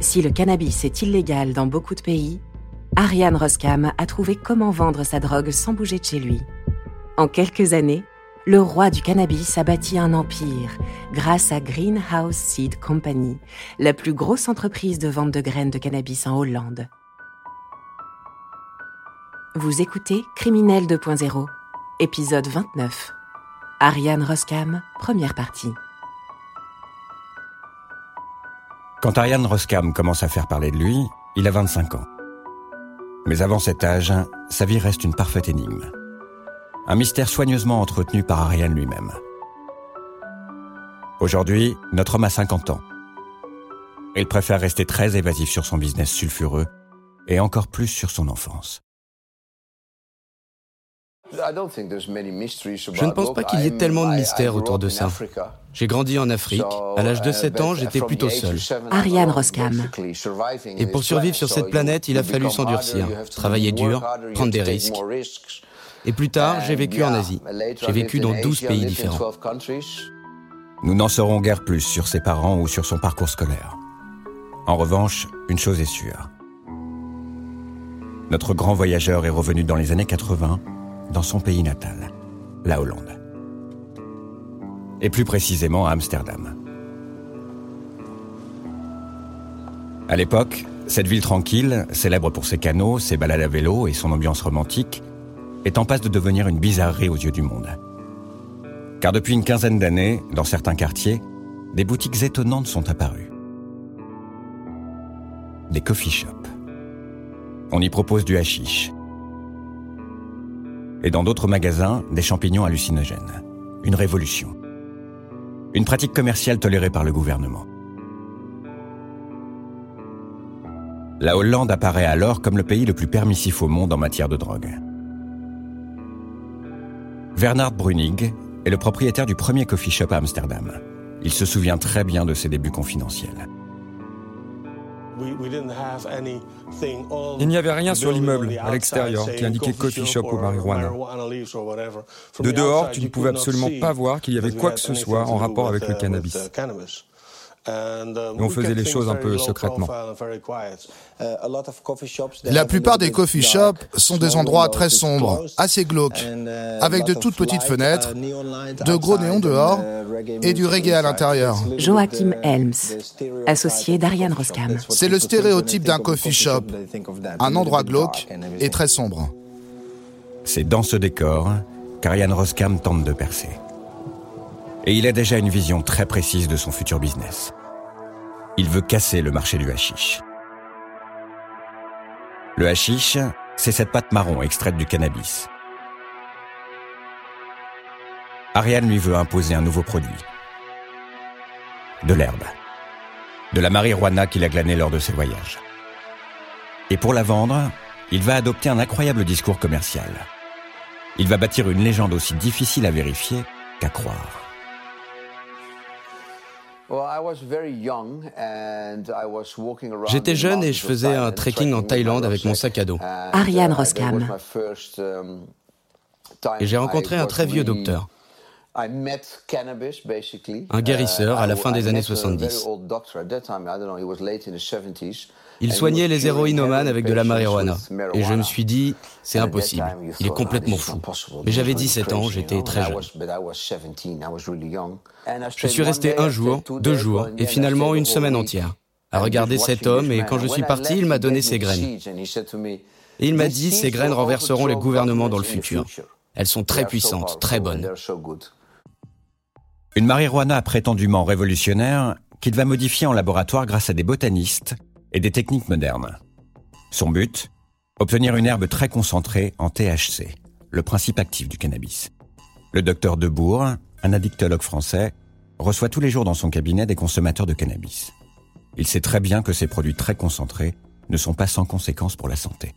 Si le cannabis est illégal dans beaucoup de pays, Ariane Roskam a trouvé comment vendre sa drogue sans bouger de chez lui. En quelques années, le roi du cannabis a bâti un empire grâce à Greenhouse Seed Company, la plus grosse entreprise de vente de graines de cannabis en Hollande. Vous écoutez Criminel 2.0, épisode 29. Ariane Roskam, première partie. Quand Ariane Roskam commence à faire parler de lui, il a 25 ans. Mais avant cet âge, sa vie reste une parfaite énigme. Un mystère soigneusement entretenu par Ariane lui-même. Aujourd'hui, notre homme a 50 ans. Il préfère rester très évasif sur son business sulfureux et encore plus sur son enfance. Je ne pense pas qu'il y ait tellement de mystères autour de ça. J'ai grandi en Afrique. À l'âge de 7 ans, j'étais plutôt seul. Ariane Roskam. Et pour survivre sur cette planète, il a fallu s'endurcir, travailler dur, prendre des risques. Et plus tard, j'ai vécu en Asie. J'ai vécu dans 12 pays différents. Nous n'en saurons guère plus sur ses parents ou sur son parcours scolaire. En revanche, une chose est sûre. Notre grand voyageur est revenu dans les années 80 dans son pays natal, la Hollande. Et plus précisément à Amsterdam. À l'époque, cette ville tranquille, célèbre pour ses canaux, ses balades à vélo et son ambiance romantique, est en passe de devenir une bizarrerie aux yeux du monde. Car depuis une quinzaine d'années, dans certains quartiers, des boutiques étonnantes sont apparues. Des coffee shops. On y propose du hashish, et dans d'autres magasins, des champignons hallucinogènes. Une révolution. Une pratique commerciale tolérée par le gouvernement. La Hollande apparaît alors comme le pays le plus permissif au monde en matière de drogue. Bernard Brunig est le propriétaire du premier coffee shop à Amsterdam. Il se souvient très bien de ses débuts confidentiels. Il n'y avait rien sur l'immeuble, à l'extérieur, qui indiquait coffee shop ou marijuana. De dehors, tu ne pouvais absolument pas voir qu'il y avait quoi que ce soit en rapport avec le cannabis. Et on faisait les choses un peu secrètement. La plupart des coffee shops sont des endroits très sombres, assez glauques, avec de toutes petites fenêtres, de gros néons dehors et du reggae à l'intérieur. Joachim Helms, associé d'Ariane Roskam. C'est le stéréotype d'un coffee shop, un endroit glauque et très sombre. C'est dans ce décor qu'Ariane Roskam tente de percer. Et il a déjà une vision très précise de son futur business. Il veut casser le marché du hashish. Le hashish, c'est cette pâte marron extraite du cannabis. Ariane lui veut imposer un nouveau produit. De l'herbe. De la marijuana qu'il a glanée lors de ses voyages. Et pour la vendre, il va adopter un incroyable discours commercial. Il va bâtir une légende aussi difficile à vérifier qu'à croire. J'étais jeune et je faisais un trekking en Thaïlande avec mon sac à dos. Ariane Roskam. Um, et j'ai rencontré un très vieux docteur. Un guérisseur à la fin des années 70. Il soignait les héroïnomanes avec de la marijuana. Et je me suis dit, c'est impossible. Il est complètement fou. Mais j'avais 17 ans, j'étais très jeune. Je suis resté un jour, deux jours, et finalement une semaine entière, à regarder cet homme, et quand je suis parti, il m'a donné ses graines. Et il m'a dit, ces graines renverseront les gouvernements dans le futur. Elles sont très puissantes, très bonnes. Une marijuana prétendument révolutionnaire qu'il va modifier en laboratoire grâce à des botanistes et des techniques modernes. Son but Obtenir une herbe très concentrée en THC, le principe actif du cannabis. Le docteur Debourg, un addictologue français, reçoit tous les jours dans son cabinet des consommateurs de cannabis. Il sait très bien que ces produits très concentrés ne sont pas sans conséquences pour la santé.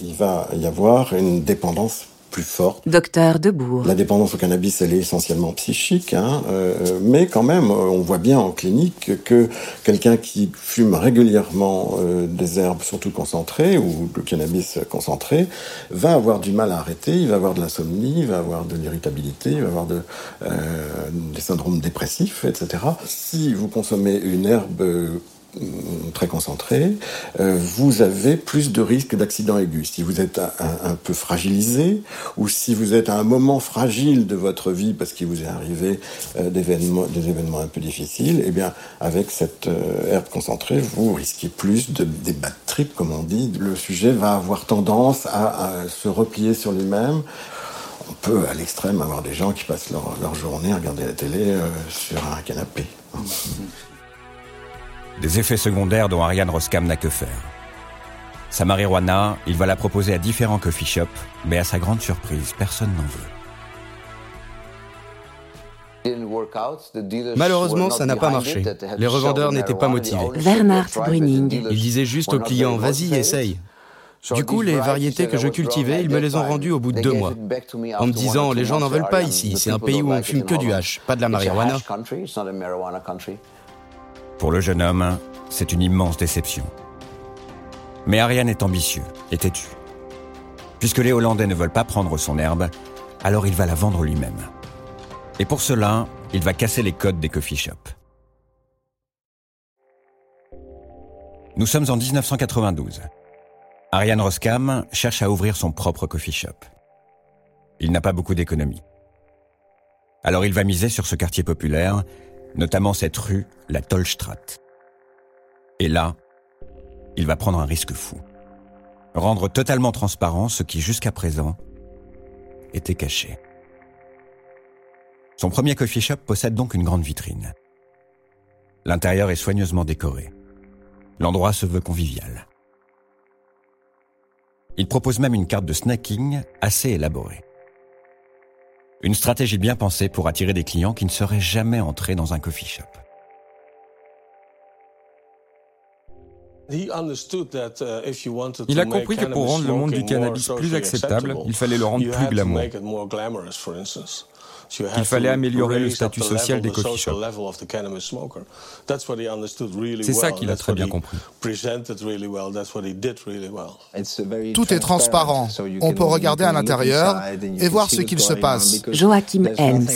Il va y avoir une dépendance plus forte. Docteur Debourg. La dépendance au cannabis, elle est essentiellement psychique, hein, euh, mais quand même, on voit bien en clinique que quelqu'un qui fume régulièrement euh, des herbes, surtout concentrées, ou le cannabis concentré, va avoir du mal à arrêter, il va avoir de l'insomnie, il va avoir de l'irritabilité, il va avoir de, euh, des syndromes dépressifs, etc. Si vous consommez une herbe très concentré, euh, vous avez plus de risques d'accident aigu. Si vous êtes un, peu fragilisé ou si vous êtes à un moment fragile de votre vie parce qu'il vous est arrivé euh, des événements un peu difficiles, eh bien, avec cette euh, herbe concentrée, vous risquez plus de, des bad trips, comme on dit. Le sujet va avoir tendance à, se replier sur lui-même on peut à l'extrême avoir des gens qui passent leur, journée à regarder la télé sur un canapé. Des effets secondaires dont Ariane Roskam n'a que faire. Sa marijuana, il va la proposer à différents coffee shops, mais à sa grande surprise, personne n'en veut. Malheureusement, ça n'a pas marché. Les revendeurs n'étaient pas motivés. Bernard. Ils disaient juste aux clients, vas-y, essaye. Du coup, les variétés que je cultivais, ils me les ont rendues au bout de deux mois, en me disant, les gens n'en veulent pas ici, c'est un pays où on fume que du hash, pas de la marijuana. Pour le jeune homme, c'est une immense déception. Mais Ariane est ambitieux et têtu. Puisque les Hollandais ne veulent pas prendre son herbe, alors il va la vendre lui-même. Et pour cela, il va casser les codes des coffee shops. Nous sommes en 1992. Ariane Roskam cherche à ouvrir son propre coffee shop. Il n'a pas beaucoup d'économies. Alors il va miser sur ce quartier populaire notamment cette rue, la Tollstraat. Et là, il va prendre un risque fou. Rendre totalement transparent ce qui jusqu'à présent était caché. Son premier coffee shop possède donc une grande vitrine. L'intérieur est soigneusement décoré. L'endroit se veut convivial. Il propose même une carte de snacking assez élaborée. Une stratégie bien pensée pour attirer des clients qui ne seraient jamais entrés dans un coffee shop. Uh, il a compris que pour rendre le monde du cannabis plus acceptable, il fallait le rendre plus glamour. Il fallait améliorer le statut social des coffee shops. C'est ça qu'il a très bien compris. Tout est transparent. On peut regarder à l'intérieur et voir ce qu'il se passe. Joachim Helms.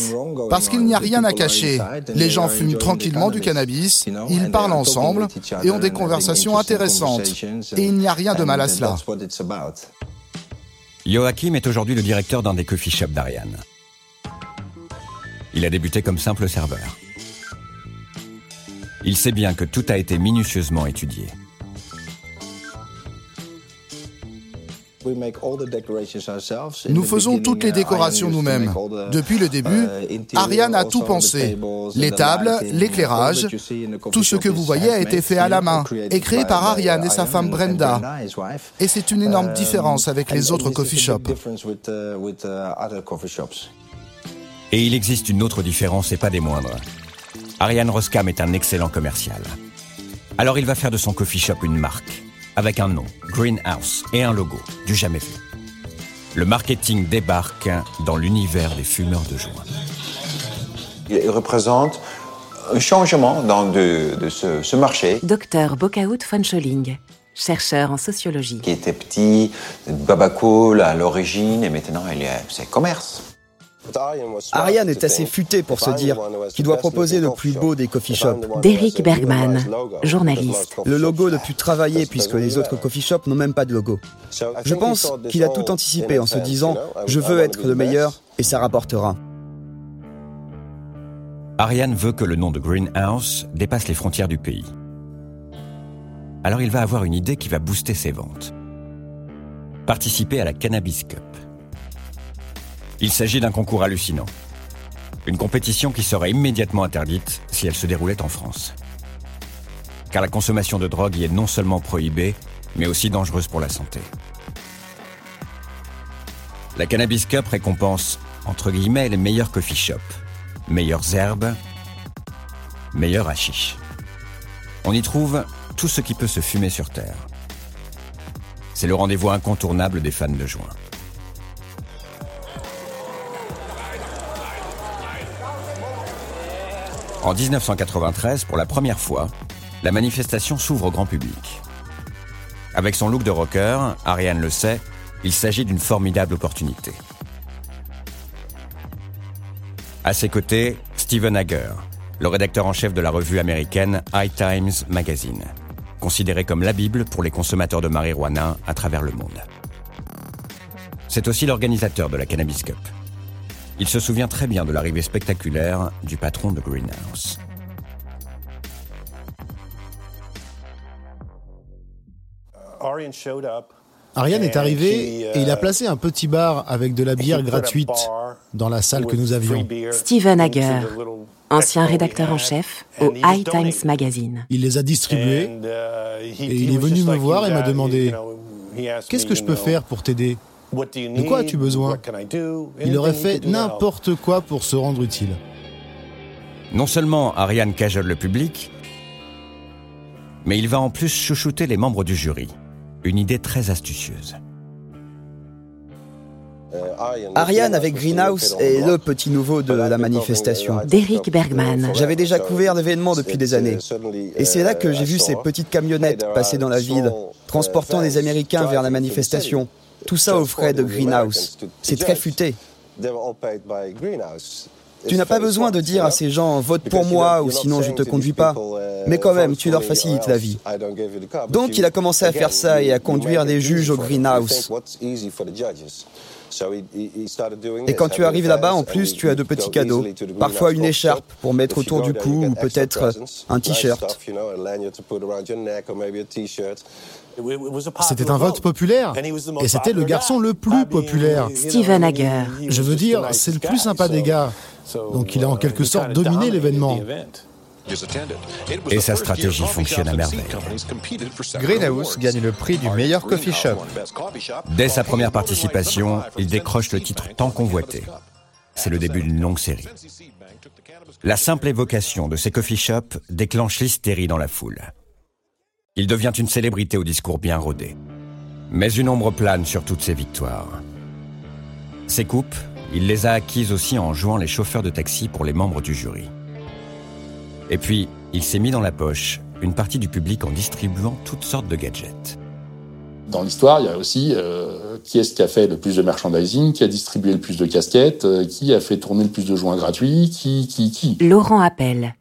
Parce qu'il n'y a rien à cacher. Les gens fument tranquillement du cannabis, ils parlent ensemble et ont des conversations intéressantes. Et il n'y a rien de mal à cela. Joachim est aujourd'hui le directeur d'un des coffee shops d'Ariane. Il a débuté comme simple serveur. Il sait bien que tout a été minutieusement étudié. Nous faisons toutes les décorations nous-mêmes. Depuis le début, Ariane a tout pensé. Les tables, l'éclairage, tout ce que vous voyez a été fait à la main et créé par Ariane et sa femme Brenda. Et c'est une énorme différence avec les autres coffee shops. Et il existe une autre différence et pas des moindres. Ariane Roskam est un excellent commercial. Alors il va faire de son coffee shop une marque, avec un nom, Greenhouse, et un logo, du jamais vu. Le marketing débarque dans l'univers des fumeurs de joint. Il représente un changement dans de, ce, ce, marché. Docteur Bokaout von Scholling, chercheur en sociologie. Qui était petit, babacool à l'origine, et maintenant c'est commerce. Ariane est assez futé pour se dire qu'il doit proposer le plus beau des coffee shops. Derek Bergman, journaliste. Le logo le plus travaillé puisque les autres coffee shops n'ont même pas de logo. Je pense qu'il a tout anticipé en se disant je veux être le meilleur et ça rapportera. Ariane veut que le nom de Greenhouse dépasse les frontières du pays. Alors il va avoir une idée qui va booster ses ventes. Participer à la Cannabis Cup. Il s'agit d'un concours hallucinant. Une compétition qui serait immédiatement interdite si elle se déroulait en France. Car la consommation de drogue y est non seulement prohibée, mais aussi dangereuse pour la santé. La Cannabis Cup récompense, entre guillemets, les meilleurs coffee shops, meilleures herbes, meilleurs hashish. On y trouve tout ce qui peut se fumer sur Terre. C'est le rendez-vous incontournable des fans de joint. En 1993, pour la première fois, la manifestation s'ouvre au grand public. Avec son look de rocker, Ariane le sait, il s'agit d'une formidable opportunité. À ses côtés, Steven Hager, le rédacteur en chef de la revue américaine High Times Magazine, considéré comme la Bible pour les consommateurs de marijuana à travers le monde. C'est aussi l'organisateur de la Cannabis Cup. Il se souvient très bien de l'arrivée spectaculaire du patron de Greenhouse. Ariane est arrivé et il a placé un petit bar avec de la bière gratuite dans la salle que nous avions. Steven Hager, ancien rédacteur en chef au High Times Magazine. Il les a distribués et il est venu me voir et m'a demandé Qu'est-ce que je peux faire pour t'aider? De quoi as-tu besoin? Il aurait fait n'importe quoi pour se rendre utile. Non seulement Ariane cajole le public, mais il va en plus chouchouter les membres du jury. Une idée très astucieuse. Ariane avec Greenhouse est le petit nouveau de la manifestation. Derek Bergman. J'avais déjà couvert l'événement depuis des années. Et c'est là que j'ai vu ces petites camionnettes passer dans la ville, transportant des Américains vers la manifestation. Tout ça aux frais de Greenhouse. C'est très futé. Tu n'as pas besoin de dire à ces gens vote pour moi ou sinon je te conduis pas. Mais quand même, tu leur facilites la vie. Donc il a commencé à faire ça et à conduire des juges au greenhouse. Et quand tu arrives là-bas, en plus, tu as de petits cadeaux. Parfois une écharpe pour mettre autour du cou ou peut-être un t-shirt. C'était un vote populaire et c'était le garçon le plus populaire. Steven Hager. Je veux dire, c'est le plus sympa des gars. Donc il a en quelque sorte dominé l'événement. Et sa stratégie fonctionne à merveille. Greenhouse gagne le prix du meilleur coffee shop. Dès sa première participation, il décroche le titre tant convoité. C'est le début d'une longue série. La simple évocation de ces coffee shops déclenche l'hystérie dans la foule. Il devient une célébrité au discours bien rodé. Mais une ombre plane sur toutes ses victoires. Ses coupes, il les a acquises aussi en jouant les chauffeurs de taxi pour les membres du jury. Et puis, il s'est mis dans la poche une partie du public en distribuant toutes sortes de gadgets. Dans l'histoire, il y a aussi euh, qui est-ce qui a fait le plus de merchandising, qui a distribué le plus de casquettes, euh, qui a fait tourner le plus de joints gratuits, qui, qui, qui. Laurent Appel,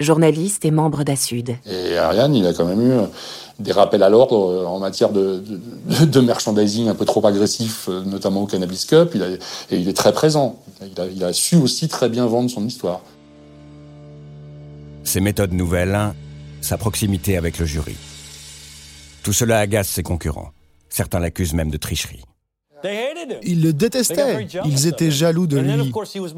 journaliste et membre d'Assud. Et Ariane, il a quand même eu des rappels à l'ordre en matière de, de, de, merchandising un peu trop agressif, notamment au Cannabis Cup. Il a, et il est très présent. Il a, il a su aussi très bien vendre son histoire. Ses méthodes nouvelles, sa proximité avec le jury. Tout cela agace ses concurrents. Certains l'accusent même de tricherie. Ils le détestaient. Ils étaient jaloux de lui.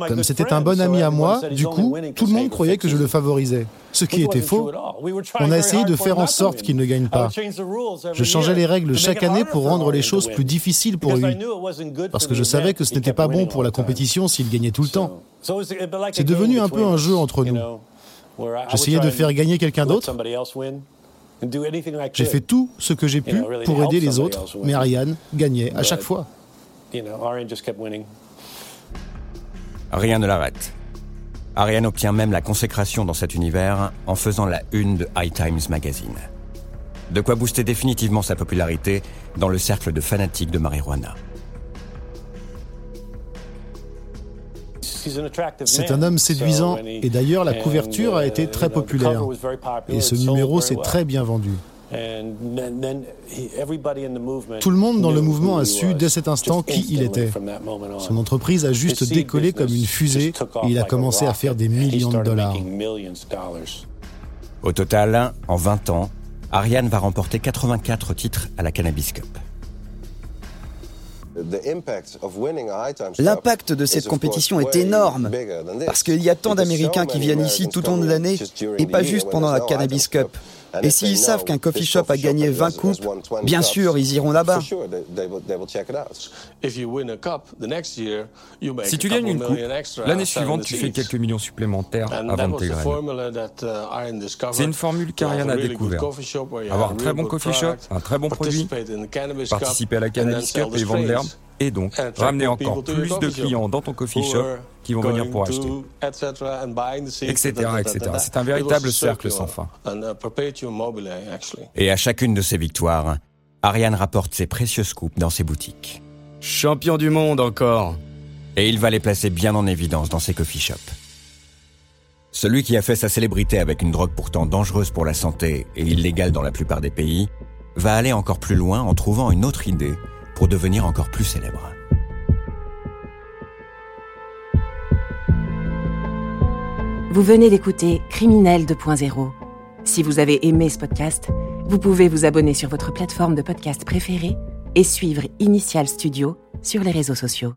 Comme c'était un bon ami à moi, du coup, tout le monde croyait que je le favorisais. Ce qui était faux. On a essayé de faire en sorte qu'il ne gagne pas. Je changeais les règles chaque année pour rendre les choses plus difficiles pour lui. Parce que je savais que ce n'était pas bon pour la compétition s'il gagnait tout le temps. C'est devenu un peu un jeu entre nous. J'essayais de faire gagner quelqu'un d'autre. J'ai fait tout ce que j'ai pu pour aider les autres, mais Ariane gagnait à chaque fois. Rien ne l'arrête. Ariane obtient même la consécration dans cet univers en faisant la une de High Times Magazine. De quoi booster définitivement sa popularité dans le cercle de fanatiques de marijuana. C'est un homme séduisant et d'ailleurs la couverture a été très populaire. Et ce numéro s'est très bien vendu. Tout le monde dans le mouvement a su dès cet instant qui il était. Son entreprise a juste décollé comme une fusée et il a commencé à faire des millions de dollars. Au total, en 20 ans, Ariane va remporter 84 titres à la Cannabis Cup. L'impact de cette compétition est énorme parce qu'il y a tant d'Américains qui viennent ici tout au long de l'année et pas juste pendant la Cannabis Cup. Et s'ils savent qu'un coffee shop a gagné 20 coupes, bien sûr, ils iront là-bas. Si tu gagnes une coupe, l'année suivante, tu fais quelques millions supplémentaires avant tes graines. C'est une formule qu'Ariane a découvert. Avoir un très bon coffee shop, un très bon produit, participer à la Cannabis Cup et vendre l'herbe, et donc ramener encore plus de clients dans ton coffee shop qui vont venir pour acheter, etc. etc. C'est un véritable cercle sans fin. Et à chacune de ces victoires, Ariane rapporte ses précieux scoops dans ses boutiques. Champion du monde encore. Et il va les placer bien en évidence dans ses coffee shops. Celui qui a fait sa célébrité avec une drogue pourtant dangereuse pour la santé et illégale dans la plupart des pays, va aller encore plus loin en trouvant une autre idée pour devenir encore plus célèbre. Vous venez d'écouter Criminel 2.0. Si vous avez aimé ce podcast, vous pouvez vous abonner sur votre plateforme de podcast préférée et suivre Initial Studio sur les réseaux sociaux.